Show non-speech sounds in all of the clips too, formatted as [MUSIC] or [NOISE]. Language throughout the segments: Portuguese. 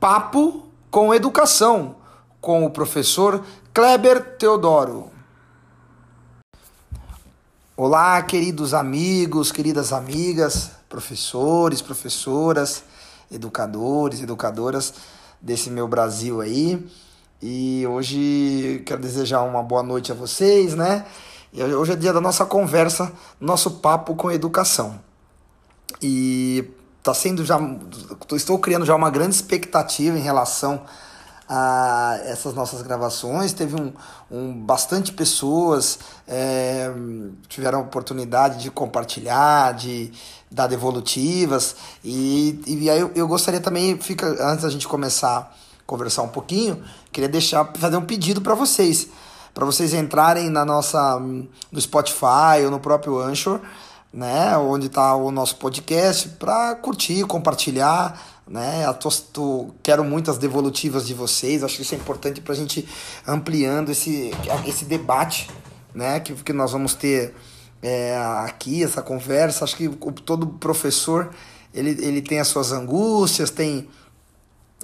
Papo com Educação, com o professor Kleber Teodoro. Olá, queridos amigos, queridas amigas, professores, professoras, educadores, educadoras desse meu Brasil aí. E hoje quero desejar uma boa noite a vocês, né? E hoje é dia da nossa conversa, nosso papo com educação. E tá sendo já estou criando já uma grande expectativa em relação a essas nossas gravações. Teve um, um bastante pessoas é, tiveram a oportunidade de compartilhar de dar devolutivas. E, e aí eu, eu gostaria também fica antes da gente começar a conversar um pouquinho queria deixar fazer um pedido para vocês. Para vocês entrarem na nossa no Spotify ou no próprio Anchor né, onde está o nosso podcast, para curtir, compartilhar, né? Tô, quero muitas devolutivas de vocês, acho que isso é importante para a gente ampliando esse, esse debate, né, que, que nós vamos ter é, aqui, essa conversa. Acho que todo professor ele, ele tem as suas angústias, tem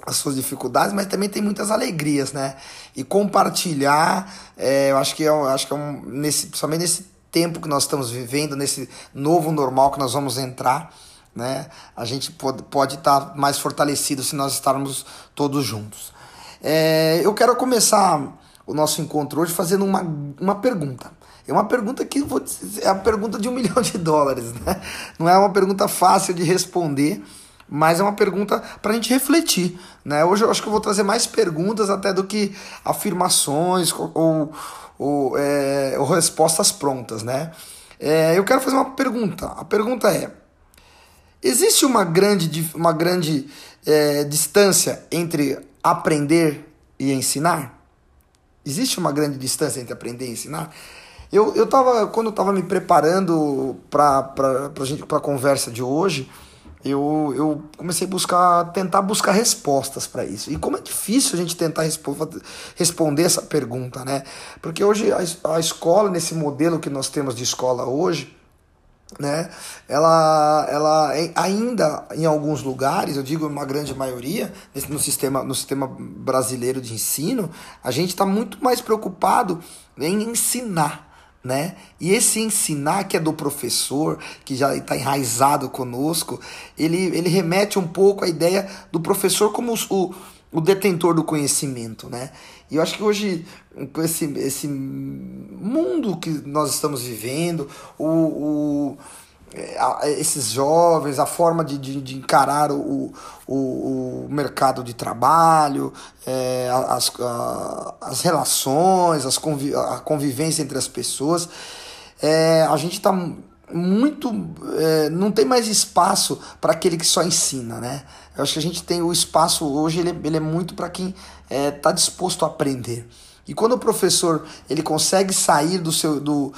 as suas dificuldades, mas também tem muitas alegrias, né? E compartilhar, é, eu acho que é, eu acho que é um, nesse, principalmente nesse tempo que nós estamos vivendo, nesse novo normal que nós vamos entrar, né? A gente pode, pode estar mais fortalecido se nós estarmos todos juntos. É, eu quero começar o nosso encontro hoje fazendo uma, uma pergunta. É uma pergunta que vou dizer, é a pergunta de um [LAUGHS] milhão de dólares, né? Não é uma pergunta fácil de responder, mas é uma pergunta para a gente refletir, né? Hoje eu acho que eu vou trazer mais perguntas até do que afirmações ou ou, é, ou respostas prontas, né? É, eu quero fazer uma pergunta. A pergunta é: existe uma grande, uma grande é, distância entre aprender e ensinar? Existe uma grande distância entre aprender e ensinar? Eu, eu tava, quando eu estava me preparando para a conversa de hoje, eu, eu comecei a buscar, tentar buscar respostas para isso. E como é difícil a gente tentar respo responder essa pergunta, né? Porque hoje a, a escola, nesse modelo que nós temos de escola hoje, né? Ela, ela ainda em alguns lugares, eu digo uma grande maioria, no sistema, no sistema brasileiro de ensino, a gente está muito mais preocupado em ensinar né? E esse ensinar que é do professor, que já está enraizado conosco, ele, ele remete um pouco à ideia do professor como o, o detentor do conhecimento, né? E eu acho que hoje, com esse, esse mundo que nós estamos vivendo, o, o esses jovens, a forma de, de, de encarar o, o, o, mercado de trabalho, é, as, a, as relações, as a convivência entre as pessoas. É, a gente está muito. É, não tem mais espaço para aquele que só ensina, né? Eu acho que a gente tem o espaço hoje, ele, ele é muito para quem está é, disposto a aprender. E quando o professor ele consegue sair do seu do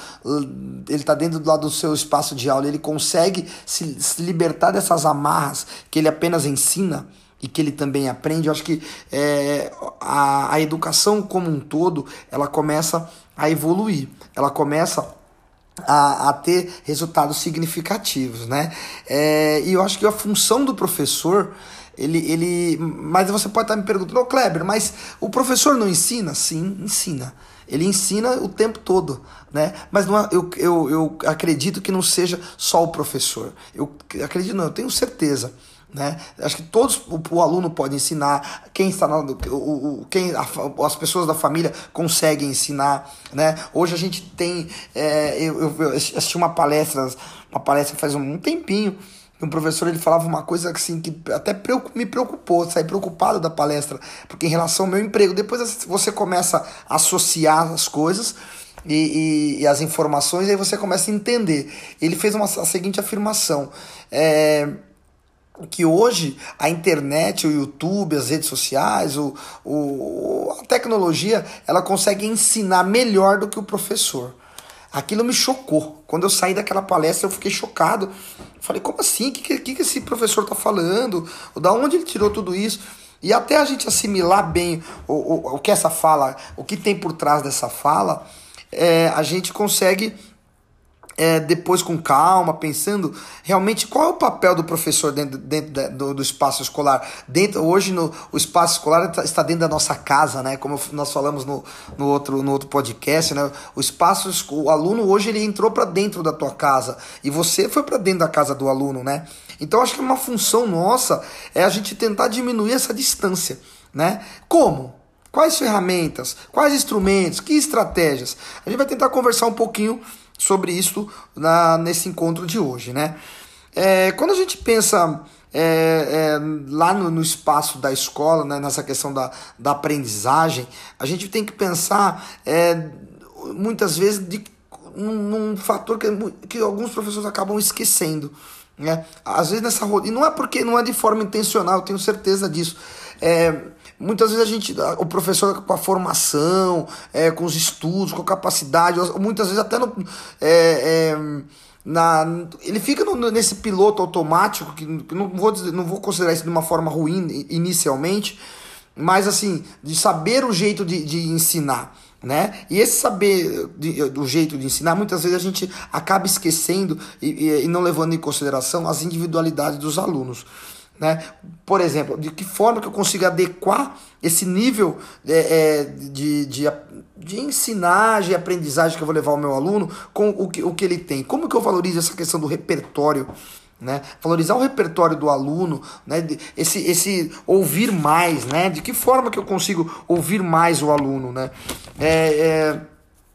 ele está dentro do lado do seu espaço de aula, ele consegue se, se, libertar dessas amarras que ele apenas ensina e que ele também aprende. Eu acho que é, a, a educação como um todo ela começa a evoluir, ela começa a, a, ter resultados significativos, né? É, e eu acho que a função do professor ele, ele, mas você pode estar me perguntando, oh, Kleber, mas o professor não ensina? Sim, ensina. Ele ensina o tempo todo, né? Mas não, é, eu, eu, eu acredito que não seja só o professor. Eu acredito, não, eu tenho certeza. Né? Acho que todos o, o, aluno pode ensinar, quem está na, o, o, quem a, as pessoas da família conseguem ensinar, né? Hoje a gente tem, é, eu, eu assisti uma palestra, uma palestra faz um tempinho um professor ele falava uma coisa assim que até me preocupou, saí preocupado da palestra, porque em relação ao meu emprego, depois você começa a associar as coisas e, e, e as informações, e aí você começa a entender. Ele fez uma, a seguinte afirmação: é, que hoje a internet, o YouTube, as redes sociais, o, o, a tecnologia, ela consegue ensinar melhor do que o professor. Aquilo me chocou. Quando eu saí daquela palestra, eu fiquei chocado. Falei, como assim? O que, que, que esse professor está falando? Da onde ele tirou tudo isso? E até a gente assimilar bem o, o, o que essa fala, o que tem por trás dessa fala, é, a gente consegue é, depois com calma, pensando realmente qual é o papel do professor dentro, dentro do, do, espaço escolar. Dentro, hoje no, o espaço escolar tá, está dentro da nossa casa, né? Como nós falamos no, no, outro, no outro podcast, né? O espaço, o aluno hoje ele entrou para dentro da tua casa e você foi para dentro da casa do aluno, né? Então acho que uma função nossa é a gente tentar diminuir essa distância, né? Como? Quais ferramentas? Quais instrumentos? Que estratégias? A gente vai tentar conversar um pouquinho sobre isso na, nesse encontro de hoje, né? É, quando a gente pensa é, é, lá no, no, espaço da escola, né, nessa questão da, da aprendizagem, a gente tem que pensar é, muitas vezes de, num, fator que, que alguns professores acabam esquecendo. Né? Às vezes nessa rotina, não é porque não é de forma intencional, tenho certeza disso. É, muitas vezes a gente, o professor com a formação, é, com os estudos, com a capacidade, muitas vezes até no, é, é, na, ele fica no, nesse piloto automático, que não vou, dizer, não vou considerar isso de uma forma ruim inicialmente, mas assim, de saber o jeito de, de ensinar. Né? E esse saber de, do jeito de ensinar, muitas vezes a gente acaba esquecendo e, e, e não levando em consideração as individualidades dos alunos. Né? Por exemplo, de que forma que eu consigo adequar esse nível é, é, de, de, de ensinagem e aprendizagem que eu vou levar ao meu aluno com o que, o que ele tem? Como que eu valorizo essa questão do repertório? Né? Valorizar o repertório do aluno, né? esse, esse ouvir mais, né? De que forma que eu consigo ouvir mais o aluno, né? É, é,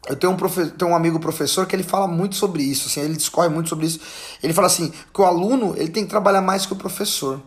eu tenho um, profe tenho um amigo professor que ele fala muito sobre isso, assim, ele discorre muito sobre isso. Ele fala assim, que o aluno ele tem que trabalhar mais que o professor.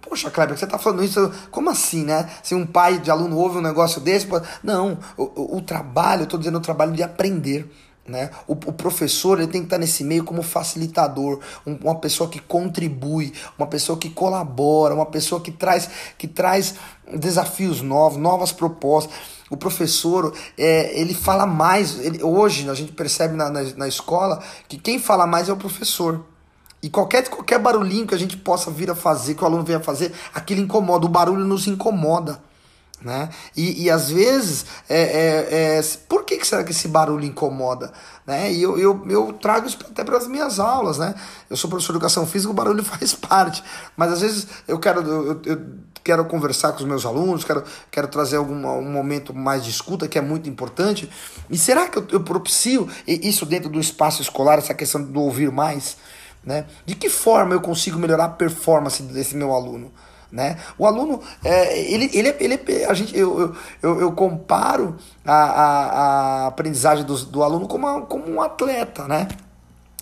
Poxa, Kleber, você tá falando isso, como assim, né? Se um pai de aluno ouve um negócio desse, pode... não, o, o, trabalho, eu tô dizendo o trabalho de aprender. Né? O, o, professor ele tem que estar nesse meio como facilitador, um, uma pessoa que contribui, uma pessoa que colabora, uma pessoa que traz, que traz desafios novos, novas propostas. O professor é, ele fala mais. Ele, hoje a gente percebe na, na, na escola que quem fala mais é o professor. E qualquer, qualquer barulhinho que a gente possa vir a fazer, que o aluno venha fazer, aquilo incomoda. O barulho nos incomoda. Né? E, e às vezes, é, é, é, por que, que será que esse barulho incomoda? Né? E eu, eu, eu trago isso até para as minhas aulas. Né? Eu sou professor de educação física, o barulho [LAUGHS] faz parte. Mas às vezes eu quero, eu, eu quero conversar com os meus alunos, quero, quero trazer algum, um momento mais de escuta, que é muito importante. E será que eu, eu propicio isso dentro do espaço escolar, essa questão do ouvir mais? Né? De que forma eu consigo melhorar a performance desse meu aluno? Né? O aluno, é, ele, ele, ele, a gente, eu, eu, eu comparo a, a, a aprendizagem do, do aluno como, a, como um atleta, né?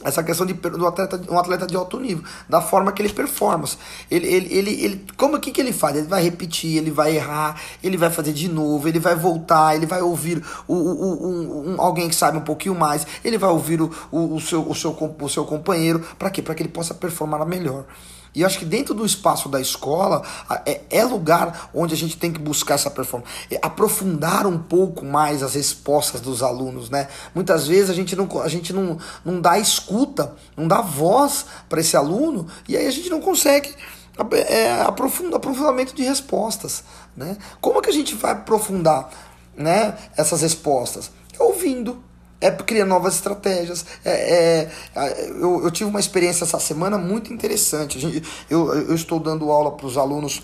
Essa questão de, do atleta, um atleta de alto nível, da forma que ele performa. Ele, ele, ele, ele, como que, que ele faz? Ele vai repetir, ele vai errar, ele vai fazer de novo, ele vai voltar, ele vai ouvir o, o, um, um, alguém que sabe um pouquinho mais, ele vai ouvir o, o, o, seu, o, seu, o seu companheiro, para quê? Para que ele possa performar melhor. E eu acho que dentro do espaço da escola é, é lugar onde a gente tem que buscar essa performance, é aprofundar um pouco mais as respostas dos alunos, né? Muitas vezes a gente não, a gente não, não dá escuta, não dá voz para esse aluno e aí a gente não consegue é, aprofunda, aprofundamento de respostas, né? Como que a gente vai aprofundar, né? Essas respostas ouvindo é criar novas estratégias. É, é, eu, eu tive uma experiência essa semana muito interessante. Gente, eu, eu estou dando aula para os alunos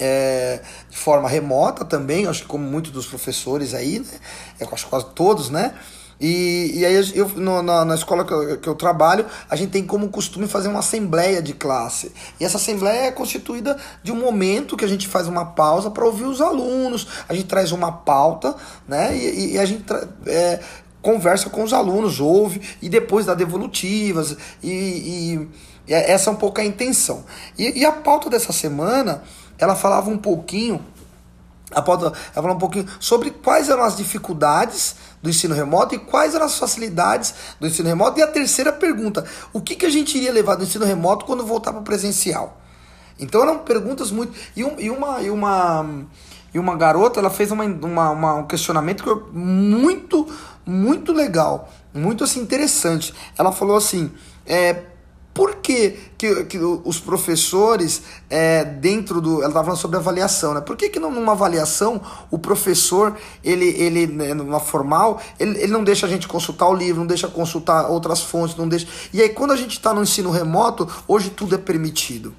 é, de forma remota também, acho que como muitos dos professores aí, né? Eu acho quase todos, né? E, e aí eu, no, na, na escola que eu, que eu trabalho, a gente tem como costume fazer uma assembleia de classe. E essa assembleia é constituída de um momento que a gente faz uma pausa para ouvir os alunos, a gente traz uma pauta, né? E, e a gente é, conversa com os alunos, ouve e depois dá devolutivas. E, e, e essa é um pouco a intenção. E, e, a pauta dessa semana, ela falava um pouquinho. A pauta ela falava um pouquinho sobre quais eram as dificuldades do ensino remoto e quais eram as facilidades do ensino remoto. E a terceira pergunta: o que, que a gente iria levar do ensino remoto quando voltar para o presencial? Então eram perguntas muito. E, um, e uma. E uma e uma garota ela fez uma, uma, uma, um questionamento que eu, muito muito legal, muito assim interessante. Ela falou assim: é, Por que, que, que os professores, é, dentro do. Ela estava falando sobre avaliação, né? Por que, que numa avaliação o professor, ele, ele né, numa formal, ele, ele não deixa a gente consultar o livro, não deixa consultar outras fontes, não deixa. E aí, quando a gente está no ensino remoto, hoje tudo é permitido.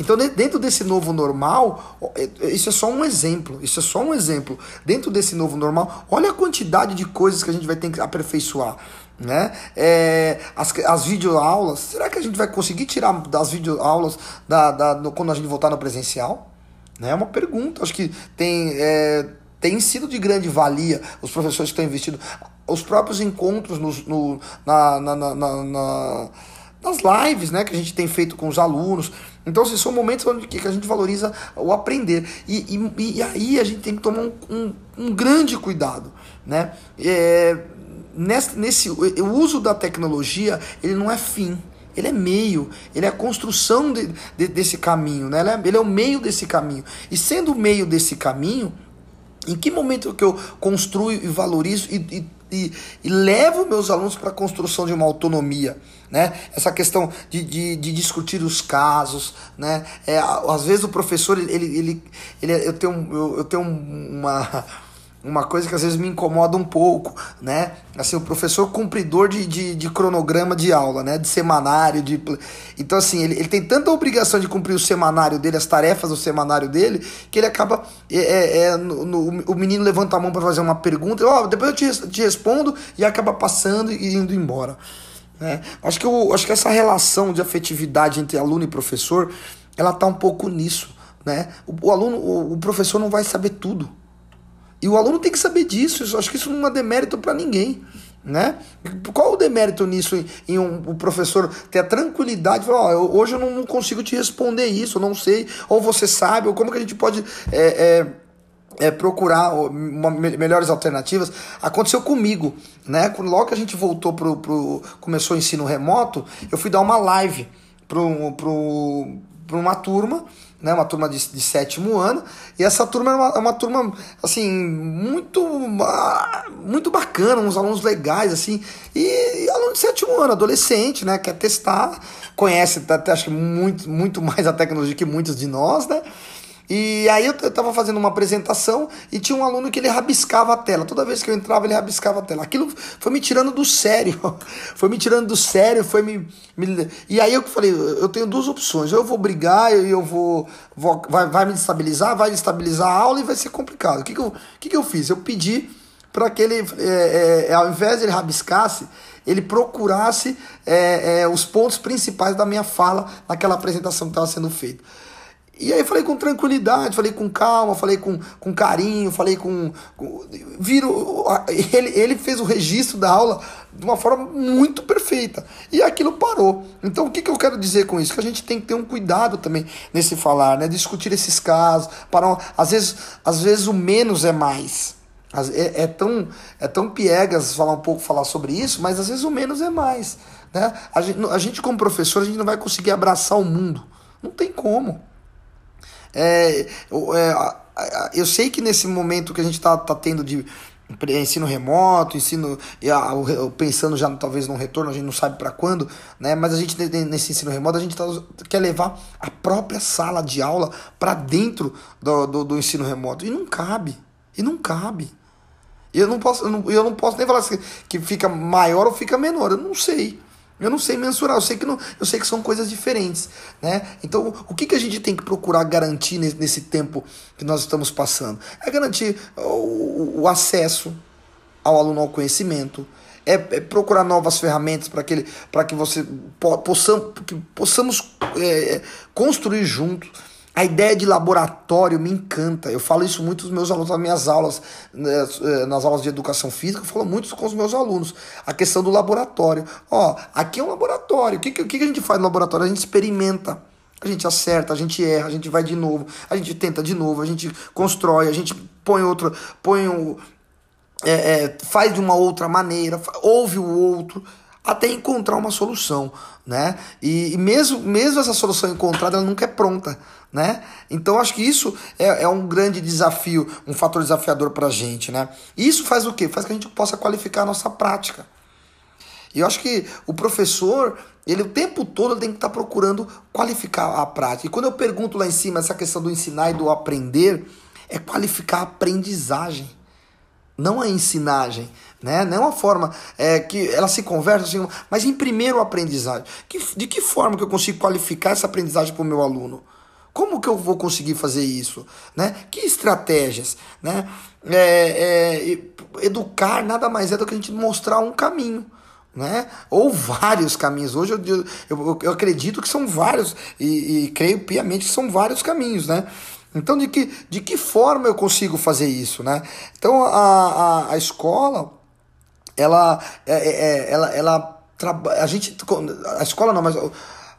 Então, dentro desse novo normal, é, isso é só um exemplo. Isso é só um exemplo. Dentro desse novo normal, olha a quantidade de coisas que a gente vai ter que aperfeiçoar. Né? É, as, as videoaulas, será que a gente vai conseguir tirar das videoaulas da, da, no, quando a gente voltar no presencial? Né? É uma pergunta. Acho que tem, é, tem sido de grande valia os professores que estão investindo. Os próprios encontros no na, na, na, na nas lives né, que a gente tem feito com os alunos. Então, assim, são momentos onde que a gente valoriza o aprender. E, e, e aí a gente tem que tomar um, um, um grande cuidado. Né? É, nesse, nesse, o uso da tecnologia ele não é fim. Ele é meio, ele é a construção de, de, desse caminho, né? ele, é, é o meio desse caminho. E sendo o meio desse caminho, em que momento que eu construo e valorizo e, e e, e levo meus alunos para a construção de uma autonomia. Né? Essa questão de, de, de discutir os casos, né? É, às vezes o professor ele, ele, ele eu tenho, eu, eu tenho uma uma coisa que às vezes me incomoda um pouco, né? Assim, o professor cumpridor de, de, de, cronograma de aula, né? De semanário, de... Então, assim, ele, ele tem tanta obrigação de cumprir o semanário dele, as tarefas do semanário dele, que ele acaba... É, é, é no, no, o menino levanta a mão para fazer uma pergunta, ó, oh, depois eu te, te respondo, e acaba passando e indo embora. Né? Acho, que eu, acho que essa relação de afetividade entre aluno e professor, ela tá um pouco nisso, né? O, o aluno, o, o professor não vai saber tudo. E o aluno tem que saber disso. Eu acho que isso não é demérito para ninguém. Né? Qual o demérito nisso em, um, o professor ter a tranquilidade de falar, oh, hoje eu não, não, consigo te responder isso, eu não sei, ou você sabe, ou como que a gente pode é, é, é, procurar uma, melhores alternativas. Aconteceu comigo, né? Logo que a gente voltou pro, pro começou o ensino remoto, eu fui dar uma live pro, pro, pro uma turma né, uma turma de, de sétimo ano, e essa turma é uma, é uma turma, assim, muito, muito bacana, uns alunos legais, assim, e, e aluno de sétimo ano, adolescente, né, quer testar, conhece, até acho que muito, muito [LAUGHS] mais a tecnologia que muitos de nós, né, e aí eu estava fazendo uma apresentação e tinha um aluno que ele rabiscava a tela. Toda vez que eu entrava, ele rabiscava a tela. Aquilo foi me tirando do sério. [LAUGHS] foi me tirando do sério, foi me, me... E aí eu falei, eu tenho duas opções. Eu vou brigar, eu, eu vou, vou vai, vai me destabilizar, vai destabilizar a aula e vai ser complicado. O que, que, eu, que, que eu fiz? Eu pedi para que ele, é, é, ao invés de ele rabiscasse, ele procurasse é, é os pontos principais da minha fala naquela apresentação que estava sendo feita. E aí falei com tranquilidade, falei com calma, falei com, com carinho, falei com. com viro, ele, ele fez o registro da aula de uma forma muito perfeita. E aquilo parou. Então o que, que eu quero dizer com isso? Que a gente tem que ter um cuidado também nesse falar, né? Discutir esses casos. Para, às, vezes, às vezes o menos é mais. É, é, tão, é tão piegas falar um pouco falar sobre isso, mas às vezes o menos é mais. Né? A, gente, a gente, como professor, a gente não vai conseguir abraçar o mundo. Não tem como. É, é, eu sei que nesse momento que a gente está tá tendo de ensino remoto, ensino pensando já talvez num retorno, a gente não sabe para quando, né? Mas a gente nesse ensino remoto a gente tá, quer levar a própria sala de aula para dentro do, do, do, ensino remoto e não cabe, e não cabe. Eu não posso, eu não, eu não posso nem falar assim, que fica maior ou fica menor, eu não sei. Eu não sei mensurar, eu sei que, não, eu sei que são coisas diferentes. Né? Então, o que, que a gente tem que procurar garantir nesse, nesse tempo que nós estamos passando? É garantir o, o acesso ao aluno ao conhecimento, é, é procurar novas ferramentas para que, que você po, possam, que possamos é, construir juntos a ideia de laboratório me encanta. Eu falo isso muito com os meus alunos nas minhas aulas, né, eh, nas aulas de educação física, eu falo muito com os meus alunos. A questão do laboratório. Ó, aqui é um laboratório. O que, que, que a gente faz no laboratório? A gente experimenta. A gente acerta, a gente erra, a gente vai de novo, a gente tenta de novo, a gente constrói, a gente põe outro, põe um, é, é, faz de uma outra maneira, ouve o outro até encontrar uma solução, né? E, e, mesmo, mesmo essa solução encontrada, ela nunca é pronta, né? Então acho que isso é, é um grande desafio, um fator desafiador para a gente, né? E isso faz o quê? Faz que a gente possa qualificar a nossa prática. E eu acho que o professor, ele o tempo todo tem que estar tá procurando qualificar a prática. E quando eu pergunto lá em cima essa questão do ensinar e do aprender, é qualificar a aprendizagem, não a ensinagem. Né? Não uma forma é, que ela se conversa, assim, mas em primeiro aprendizagem. Que, de que forma que eu consigo qualificar essa aprendizagem para o meu aluno? Como que eu vou conseguir fazer isso? Né? Que estratégias? Né? É, é, educar nada mais é do que a gente mostrar um caminho. Né? Ou vários caminhos. Hoje eu, eu, eu acredito que são vários, e, e, creio piamente que são vários caminhos. Né? Então, de que, de que forma eu consigo fazer isso? Né? Então, a, a, a escola, ela, é, é, é ela, ela, a gente, a escola não, mas o,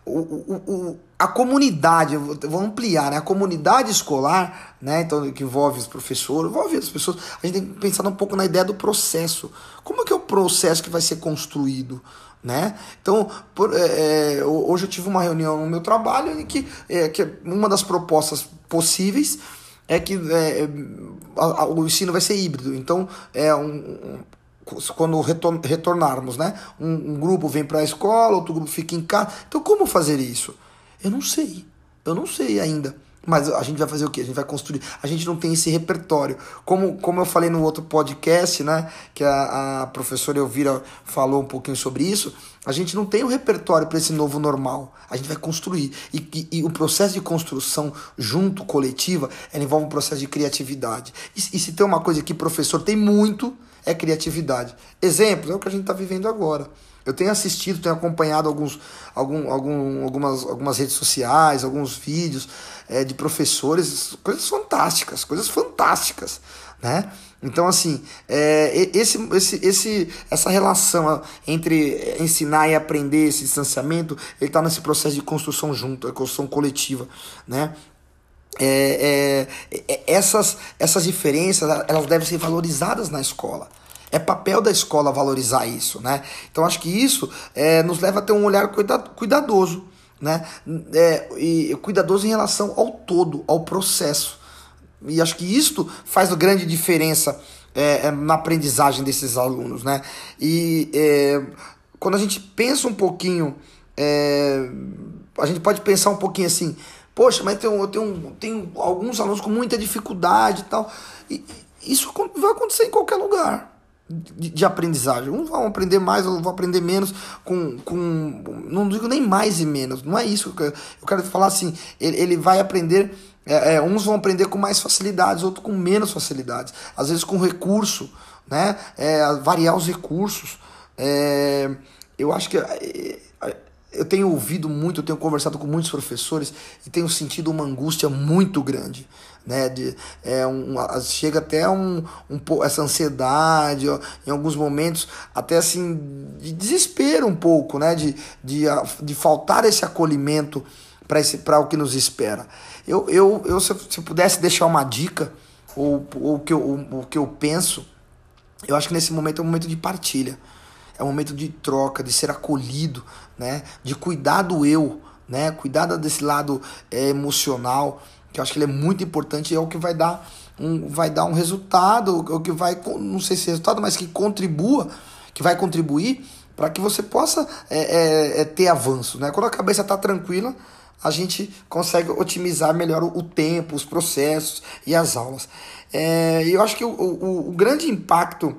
o, o, a comunidade, vou ampliar, né? A comunidade escolar, né? Então, que envolve os professores, envolve as pessoas, a gente tem que pensar um pouco na ideia do processo. Como é que é o processo que vai ser construído? Né? Então, por, é, é hoje eu tive uma reunião no meu trabalho em que, é, que uma das propostas possíveis é que é, a, a, o ensino vai ser híbrido. Então, é um, quando retornarmos, né? Um, um grupo vem para a escola, outro grupo fica em casa. Então, como fazer isso? Eu não sei. Eu não sei ainda. Mas a gente vai fazer o quê? A gente vai construir. A gente não tem esse repertório. Como, como eu falei no outro podcast, né? Que a, a professora Elvira falou um pouquinho sobre isso. A gente não tem o um repertório para esse novo normal. A gente vai construir. E, e, e, o processo de construção junto, coletiva, ela envolve um processo de criatividade. E, e se tem uma coisa que professor tem muito, é criatividade. Exemplos é o que a gente está vivendo agora. Eu tenho assistido, tenho acompanhado alguns, algum, algum, algumas, algumas redes sociais, alguns vídeos é, de professores, coisas fantásticas, coisas fantásticas, né? Então, assim, é, esse, esse, esse, essa relação entre ensinar e aprender, esse distanciamento, ele está nesse processo de construção junto, a construção coletiva, né? É, é, é, essas, essas diferenças elas devem ser valorizadas na escola. É papel da escola valorizar isso, né? Então acho que isso é, nos leva a ter um olhar cuidadoso, né? É, e cuidadoso em relação ao todo, ao processo. E acho que isto faz grande diferença é, na aprendizagem desses alunos, né? E quando a gente pensa um pouquinho, a gente pode pensar um pouquinho assim, poxa, mas tenho, eu tenho, tenho alguns alunos com muita dificuldade e tal. E isso vai acontecer em qualquer lugar de, de, aprendizagem. Uns vão aprender mais, outros vão aprender menos, com, com. Não digo nem mais e menos, não é isso que eu, eu quero falar assim. Ele, ele vai aprender. É, é, uns vão aprender com mais facilidades, outros com menos facilidades. Às vezes com recurso, né? É, variar os recursos. É, eu acho que é, eu tenho ouvido muito, eu tenho conversado com muitos professores e tenho sentido uma angústia muito grande, né? De, é, um, chega até um, um essa ansiedade, ó, em alguns momentos até assim de desespero um pouco, né? De, de, de faltar esse acolhimento para o que nos espera. Eu, eu, eu se, se pudesse deixar uma dica ou, ou que eu, o, o que eu penso, eu acho que nesse momento é um momento de partilha é um momento de troca, de ser acolhido, né? De cuidar do eu, né? Cuidar desse lado é, emocional, que eu acho que ele é muito importante e é o que vai dar um, vai dar um resultado, o que vai, não sei se é resultado, mas que contribua, que vai contribuir para que você possa é, é, é, ter avanço, né? Quando a cabeça está tranquila, a gente consegue otimizar melhor o, tempo, os processos e as aulas. É, eu acho que o, o, o grande impacto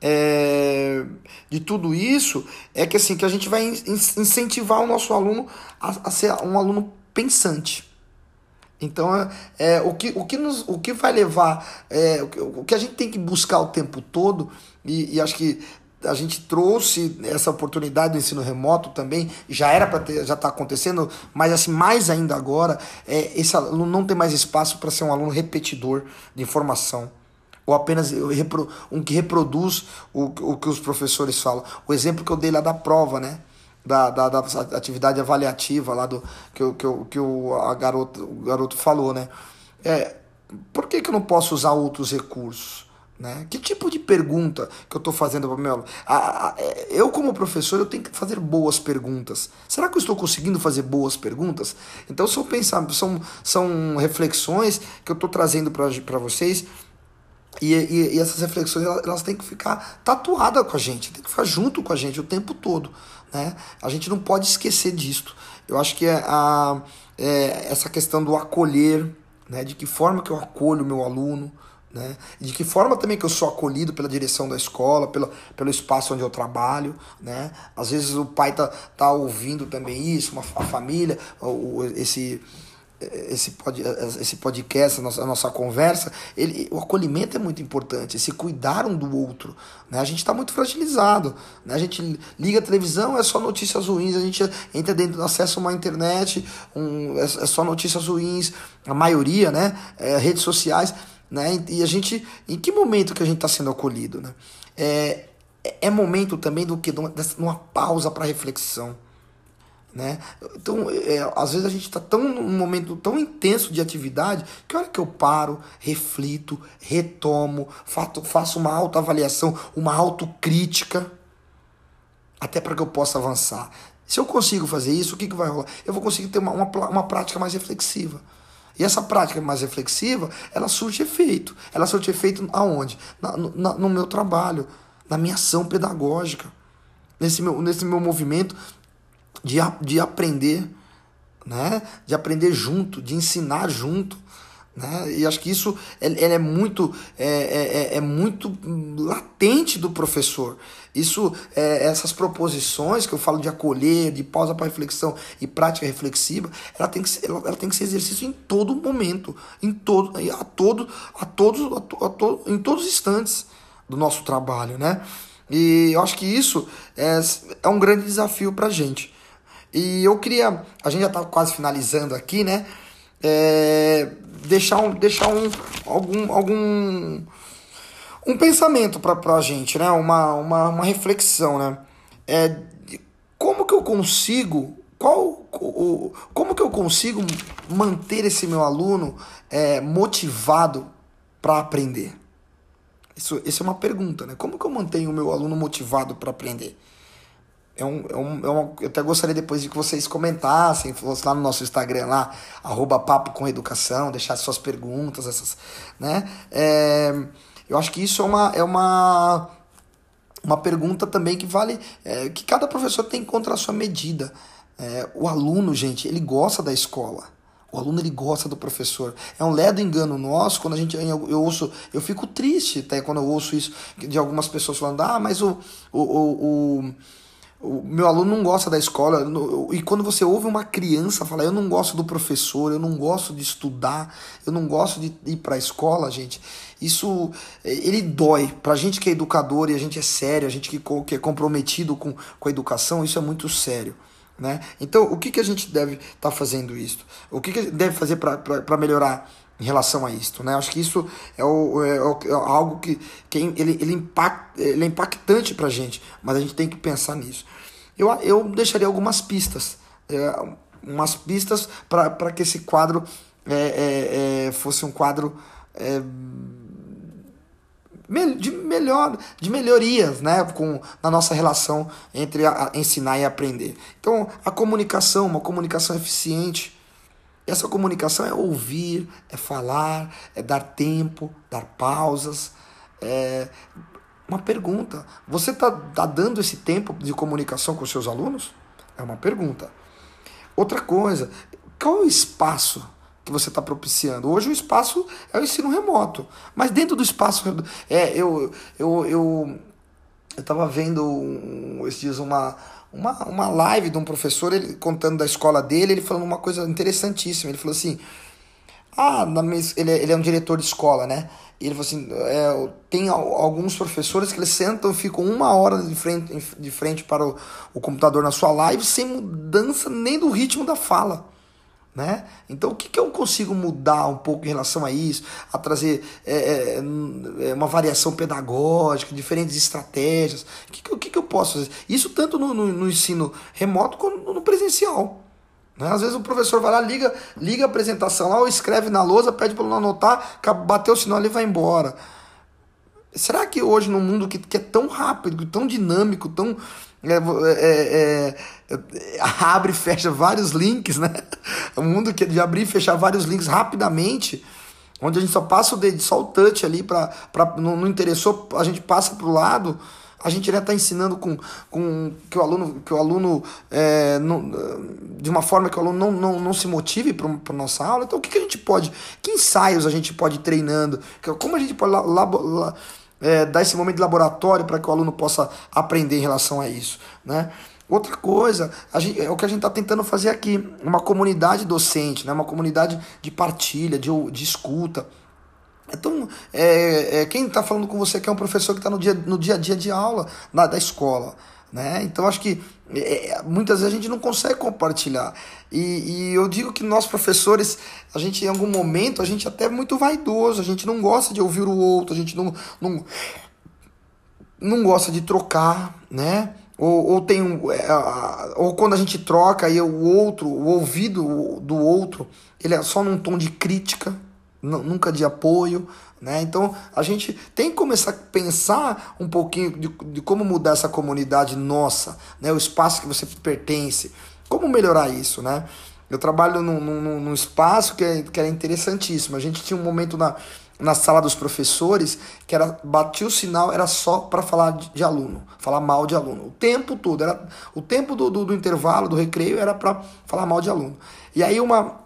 é, de tudo isso é que assim que a gente vai incentivar o nosso aluno a, a ser um aluno pensante. Então, é, é, o, que, o, que nos, o que vai levar, é, o, o que a gente tem que buscar o tempo todo, e, e acho que a gente trouxe essa oportunidade do ensino remoto também, já era para ter, já está acontecendo, mas assim, mais ainda agora, é, esse aluno não tem mais espaço para ser um aluno repetidor de informação ou apenas um que reproduz o, o que os professores falam. O exemplo que eu dei lá da prova, né? Da, da, da atividade avaliativa lá do que, que, que o, a garoto, o garoto falou, né? É, por que, que eu não posso usar outros recursos? Né? Que tipo de pergunta que eu estou fazendo para o meu aluno? Eu, como professor, eu tenho que fazer boas perguntas. Será que eu estou conseguindo fazer boas perguntas? Então, pensar, são, são reflexões que eu estou trazendo para vocês E, e, e, essas reflexões elas, elas têm que ficar tatuadas com a gente, tem que ficar junto com a gente o tempo todo. Né? A gente não pode esquecer disto. Eu acho que é a, é, essa questão do acolher, né? de que forma que eu acolho o meu aluno, né? De que forma também que eu sou acolhido pela direção da escola, pelo, pelo espaço onde eu trabalho, né? Às vezes o pai tá, tá ouvindo também isso, uma, a família, o, esse, esse, pod, esse podcast, a nossa, a nossa conversa, ele, o acolhimento é muito importante, esse cuidar um do outro. Né? A gente está muito fragilizado. Né? A gente liga a televisão, é só notícias ruins, a gente entra dentro, acessa uma internet, um, é, é só notícias ruins, a maioria, né? É, redes sociais. Né? E a gente, em que momento que a gente está sendo acolhido? Né? É, é momento também do que? De uma pausa para reflexão. Né? Então, é, às vezes a gente está tão num momento tão intenso de atividade que a hora que eu paro, reflito, retomo, faço, faço uma autoavaliação, uma autocrítica, até para que eu possa avançar. Se eu consigo fazer isso, o que, que vai rolar? Eu vou conseguir ter uma, uma, uma prática mais reflexiva. E essa prática mais reflexiva, ela surte efeito. Ela surte efeito aonde? Na, na, no meu trabalho, na minha ação pedagógica, nesse meu, nesse meu movimento de, de aprender, né? de aprender junto, de ensinar junto. Né? E acho que isso ele, é muito é, é, é, é, muito latente do professor. Isso, é, essas proposições que eu falo de acolher, de pausa para reflexão e prática reflexiva, ela tem que ser, ela, ela, tem que ser exercício em todo momento, em todo, a todo, a todos, a, to, a to, em todos os instantes do nosso trabalho, né? E eu acho que isso é, é um grande desafio para a gente. E eu queria, a gente já está quase finalizando aqui, né? É, deixar um, deixar um, algum, algum um pensamento para a gente, né? Uma, uma, uma reflexão, né? É, como que eu consigo qual o, como que eu consigo manter esse meu aluno é, motivado para aprender? Isso, isso é uma pergunta, né? Como que eu mantenho o meu aluno motivado para aprender? É um, é um, é uma, eu até gostaria depois de que vocês comentassem, lá no nosso Instagram lá, arroba papo com educação, deixassem suas perguntas, essas, né? É, eu acho que isso é uma, é uma, uma pergunta também que vale, é, que cada professor tem que encontrar a sua medida. É, o aluno, gente, ele gosta da escola. O aluno ele gosta do professor. É um ledo engano nosso quando a gente eu, eu ouço, eu fico triste até quando eu ouço isso de algumas pessoas falando: "Ah, mas o, o, o, o o meu aluno não gosta da escola. E quando você ouve uma criança falar, eu não gosto do professor, eu não gosto de estudar, eu não gosto de ir para a escola, gente, isso ele dói. Para a gente que é educador e a gente é sério, a gente que, que é comprometido com, com a educação, isso é muito sério. Né? Então, o que, que a gente deve estar tá fazendo isso? O que, que deve fazer para melhorar em relação a isto, né? Acho que isso é, o, é, o, é algo que, que ele, ele, impact, ele é impactante para a gente, mas a gente tem que pensar nisso. Eu, eu deixaria algumas pistas, é, umas pistas para que esse quadro é, é, é, fosse um quadro é, de melhor de melhorias né com na nossa relação entre a, a ensinar e aprender então a comunicação uma comunicação eficiente essa comunicação é ouvir, é falar, é dar tempo, dar pausas. É... Uma pergunta: você está tá dando esse tempo de comunicação com os seus alunos? É uma pergunta. Outra coisa: qual é o espaço que você está propiciando? Hoje o espaço é o ensino remoto, mas dentro do espaço. É, eu eu, eu, eu estava vendo um, esses dias uma uma, uma live de um professor ele contando da escola dele, ele falando uma coisa interessantíssima. Ele falou assim: Ah, na minha, ele, é, ele é um diretor de escola, né? E ele falou assim: é, tem alguns professores que eles sentam ficam uma hora de frente, de frente para o, o computador na sua live sem mudança nem do ritmo da fala. Né? Então, o que, que eu consigo mudar um pouco em relação a isso? A trazer é, é, é uma variação pedagógica, diferentes estratégias. O que, que, que eu posso fazer? Isso tanto no, no, no ensino remoto quanto no presencial. Né? Às vezes o professor vai lá, liga, liga a apresentação lá, ou escreve na lousa, pede para não anotar, bateu o sinal e vai embora. Será que hoje, num mundo que, que é tão rápido, tão dinâmico, tão é, é, é, abre e fecha vários links, né? [LAUGHS] Um mundo que é de abrir e fechar vários links rapidamente. onde a gente só passa o dedo, só o touch ali, para não, não interessou, a gente passa para o lado, a gente já está ensinando com, com que o aluno, que o aluno é, não, de uma forma que o aluno não, não, não se motive para a nossa aula. Então, o que, que a gente pode, que ensaios a gente pode ir treinando, como a gente pode labo, é, dar esse momento de laboratório para que o aluno possa aprender em relação a isso, né? Outra coisa, gente, é o que a gente está tentando fazer aqui, uma comunidade docente, né? uma comunidade de partilha, de, de escuta. Então, é, é quem está falando com você que é um professor que está no dia, no dia a dia de aula na, da escola. Né? Então, acho que é, é, muitas vezes a gente não consegue compartilhar. E, e, eu digo que nós, professores, a gente em algum momento, a gente até é muito vaidoso, a gente não gosta de ouvir o outro, a gente não, não, não gosta de trocar, né? Ou, ou tem é, ou quando a gente troca e o outro, o ouvido do outro, ele é só num tom de crítica, nunca de apoio, né? Então a gente tem que começar a pensar um pouquinho de, de como mudar essa comunidade nossa, né? O espaço que você pertence, como melhorar isso, né? Eu trabalho num, num, num espaço que é, que é interessantíssimo. A gente tinha um momento na na sala dos professores que era batia o sinal era só para falar de, de, aluno, falar mal de aluno. O tempo todo era o tempo do, do, do intervalo, do recreio era para falar mal de aluno. E aí uma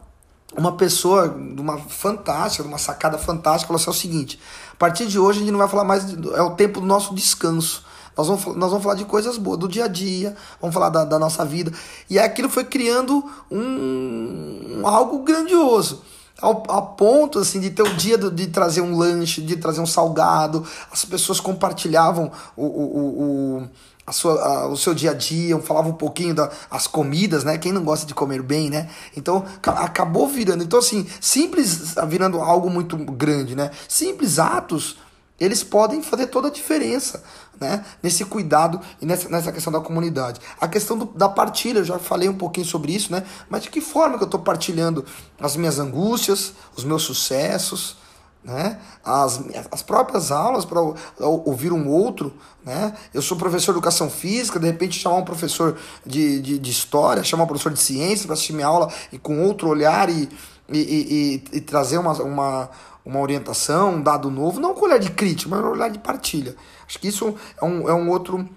uma pessoa de uma fantástica, de uma sacada fantástica, falou assim: é o seguinte, a partir de hoje a gente não vai falar mais, é o tempo do nosso descanso. Nós vamos, nós vamos falar de coisas boas, do dia a dia, vamos falar da, da nossa vida. E aquilo foi criando um, um algo grandioso ao, a ponto assim de ter o dia de trazer um lanche, de trazer um salgado, as pessoas compartilhavam o, o, o, a sua, a, o seu dia a dia, falavam um pouquinho das da, comidas, né? Quem não gosta de comer bem, né? Então acabou virando. Então, assim, simples virando algo muito grande, né? Simples atos eles podem fazer toda a diferença né? nesse cuidado e nessa, nessa questão da comunidade. A questão do, da partilha, eu já falei um pouquinho sobre isso, né? mas de que forma que eu estou partilhando as minhas angústias, os meus sucessos, né? as, as próprias aulas para ouvir um outro. Né? Eu sou professor de educação física, de repente chamar um professor de, de, de história, chamar um professor de ciência para assistir minha aula e com outro olhar e, e, e, e trazer uma, uma uma orientação, um dado novo, não com olhar de crítica, mas com olhar de partilha. Acho que isso é um, é um outro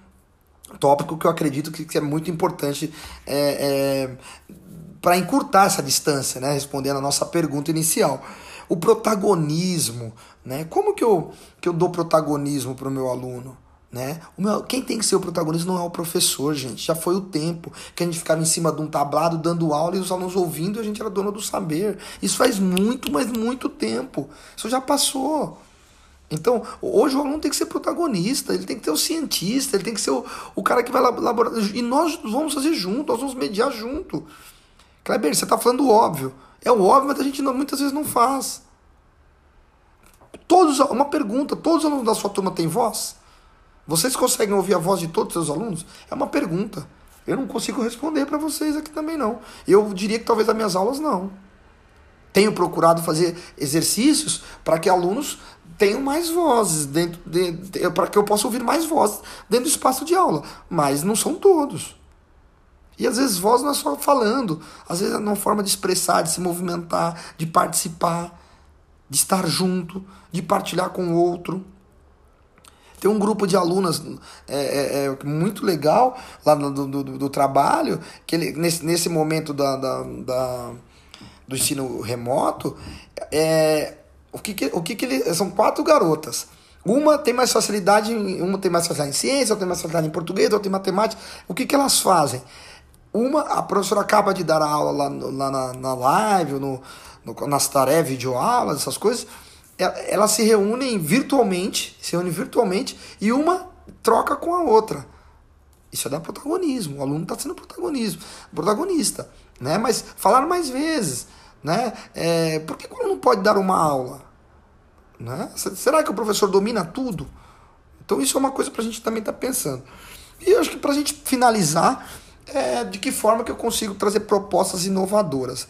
tópico que eu acredito que, é muito importante é, é, para encurtar essa distância, né? respondendo a nossa pergunta inicial. O protagonismo, né? como que eu, que eu dou protagonismo para o meu aluno? Né? O meu, quem tem que ser o protagonista não é o professor, gente. Já foi o tempo que a gente ficava em cima de um tablado dando aula e os alunos ouvindo e a gente era dono do saber. Isso faz muito, mas muito tempo. Isso já passou. Então, hoje o aluno tem que ser protagonista, ele tem que ter o cientista, ele tem que ser o, o cara que vai elaborar. E nós vamos fazer junto, nós vamos mediar junto. Kleber, você está falando óbvio. É óbvio, mas a gente não, muitas vezes não faz. Todos, uma pergunta: todos os alunos da sua turma têm voz? Vocês conseguem ouvir a voz de todos os seus alunos? É uma pergunta. Eu não consigo responder para vocês aqui também não. Eu diria que talvez as minhas aulas não. Tenho procurado fazer exercícios para que alunos tenham mais vozes dentro de, de para que eu possa ouvir mais vozes dentro do espaço de aula, mas não são todos. E às vezes voz não é só falando, às vezes é uma forma de expressar, de se movimentar, de participar, de estar junto, de partilhar com o outro. Tem um grupo de alunas é, é, é muito legal lá do, do, do, trabalho, que ele, nesse, nesse momento da, da, da do ensino remoto, é, o que, que, o que, que ele. São quatro garotas. Uma tem mais facilidade, uma tem mais facilidade em ciência, outra tem mais facilidade em português, outra tem matemática. O que, que elas fazem? Uma, a professora acaba de dar a aula lá, lá na, na live, no, no, nas tarefas, videoaulas, essas coisas elas se reúnem virtualmente, se reúnem virtualmente e uma troca com a outra. Isso é dar protagonismo. O aluno está sendo protagonismo, protagonista, né? Mas falar mais vezes, né? É, por que o aluno pode dar uma aula? Né? Será que o professor domina tudo? Então isso é uma coisa para a gente também estar tá pensando. E eu acho que para a gente finalizar, é, de que forma que eu consigo trazer propostas inovadoras?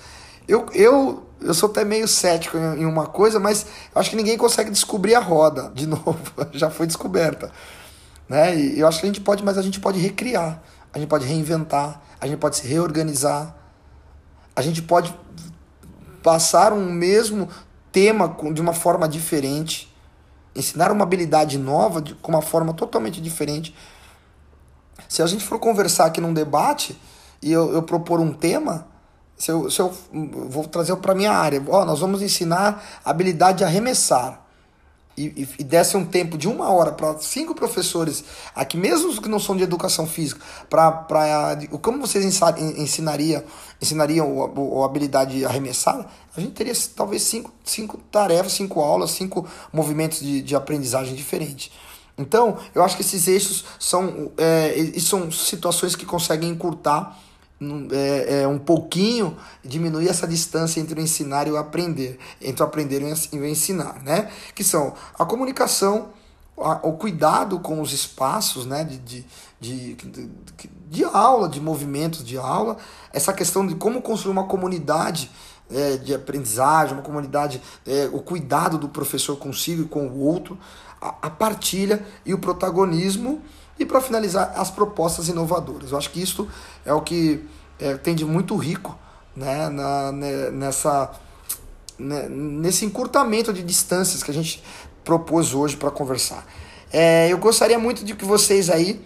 Eu, eu, eu sou até meio cético em uma coisa, mas acho que ninguém consegue descobrir a roda de [LAUGHS] novo. Já foi descoberta. Né? E eu acho que a gente pode, mas a gente pode recriar, a gente pode reinventar, a gente pode se reorganizar, a gente pode passar um mesmo tema de uma forma diferente, ensinar uma habilidade nova de, com uma forma totalmente diferente. Se a gente for conversar aqui num debate e eu, eu propor um tema, se eu, se eu vou trazer para minha área, ó, nós vamos ensinar a habilidade de arremessar. E, e, desse um tempo de uma hora para cinco professores aqui, mesmo os que não são de educação física, para como vocês ensinariam, ensinariam a, a habilidade arremessada, a gente teria talvez cinco, cinco tarefas, cinco aulas, cinco movimentos de, de aprendizagem diferentes. Então, eu acho que esses eixos são, é, são situações que conseguem encurtar é, é, um pouquinho diminuir essa distância entre o ensinar e o aprender, entre o aprender e o ensinar, né? Que são a comunicação, a, o cuidado com os espaços, né? De, de, de, de, de aula, de movimentos de aula, essa questão de como construir uma comunidade é, de aprendizagem, uma comunidade, é, o cuidado do professor consigo e com o outro, a, partilha e o protagonismo e para finalizar, as propostas inovadoras. Eu acho que isso é o que é, tem de muito rico né, na, né, nessa, né, nesse encurtamento de distâncias que a gente propôs hoje para conversar. É, eu gostaria muito de que vocês aí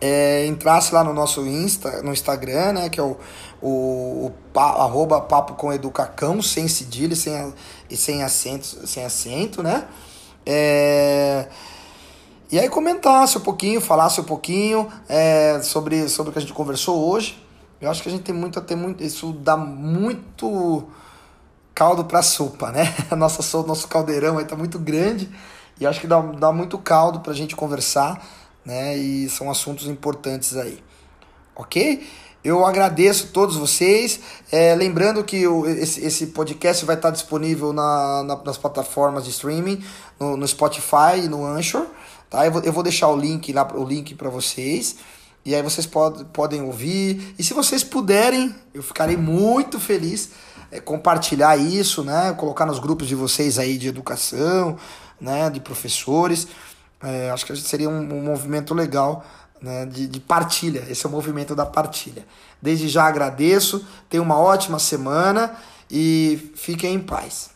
é, entrassem lá no nosso Insta, no Instagram, né, que é o, o, o arroba papo com educacão, sem cedilha sem, e sem acento, sem acento, né? É, e aí comentasse um pouquinho, falasse um pouquinho é, sobre, sobre o que a gente conversou hoje. Eu acho que a gente tem muito a ter muito. Isso dá muito caldo para sopa, né? [LAUGHS] A nossa sopa, nosso caldeirão aí tá muito grande. E acho que dá, dá muito caldo pra gente conversar, né? E são assuntos importantes aí. Ok? Eu agradeço a todos vocês. É, lembrando que o, esse, esse podcast vai estar disponível na, na, nas plataformas de streaming, no, no Spotify e no Anchor. Tá? Eu, vou, eu vou deixar o link lá, o link para vocês. E aí vocês pod, podem ouvir. E se vocês puderem, eu ficarei muito feliz é, compartilhar isso, né? Colocar nos grupos de vocês aí de educação, né? De professores. É, acho que seria um, um movimento legal né? de, de partilha. Esse é o movimento da partilha. Desde já agradeço. Tenha uma ótima semana e fiquem em paz.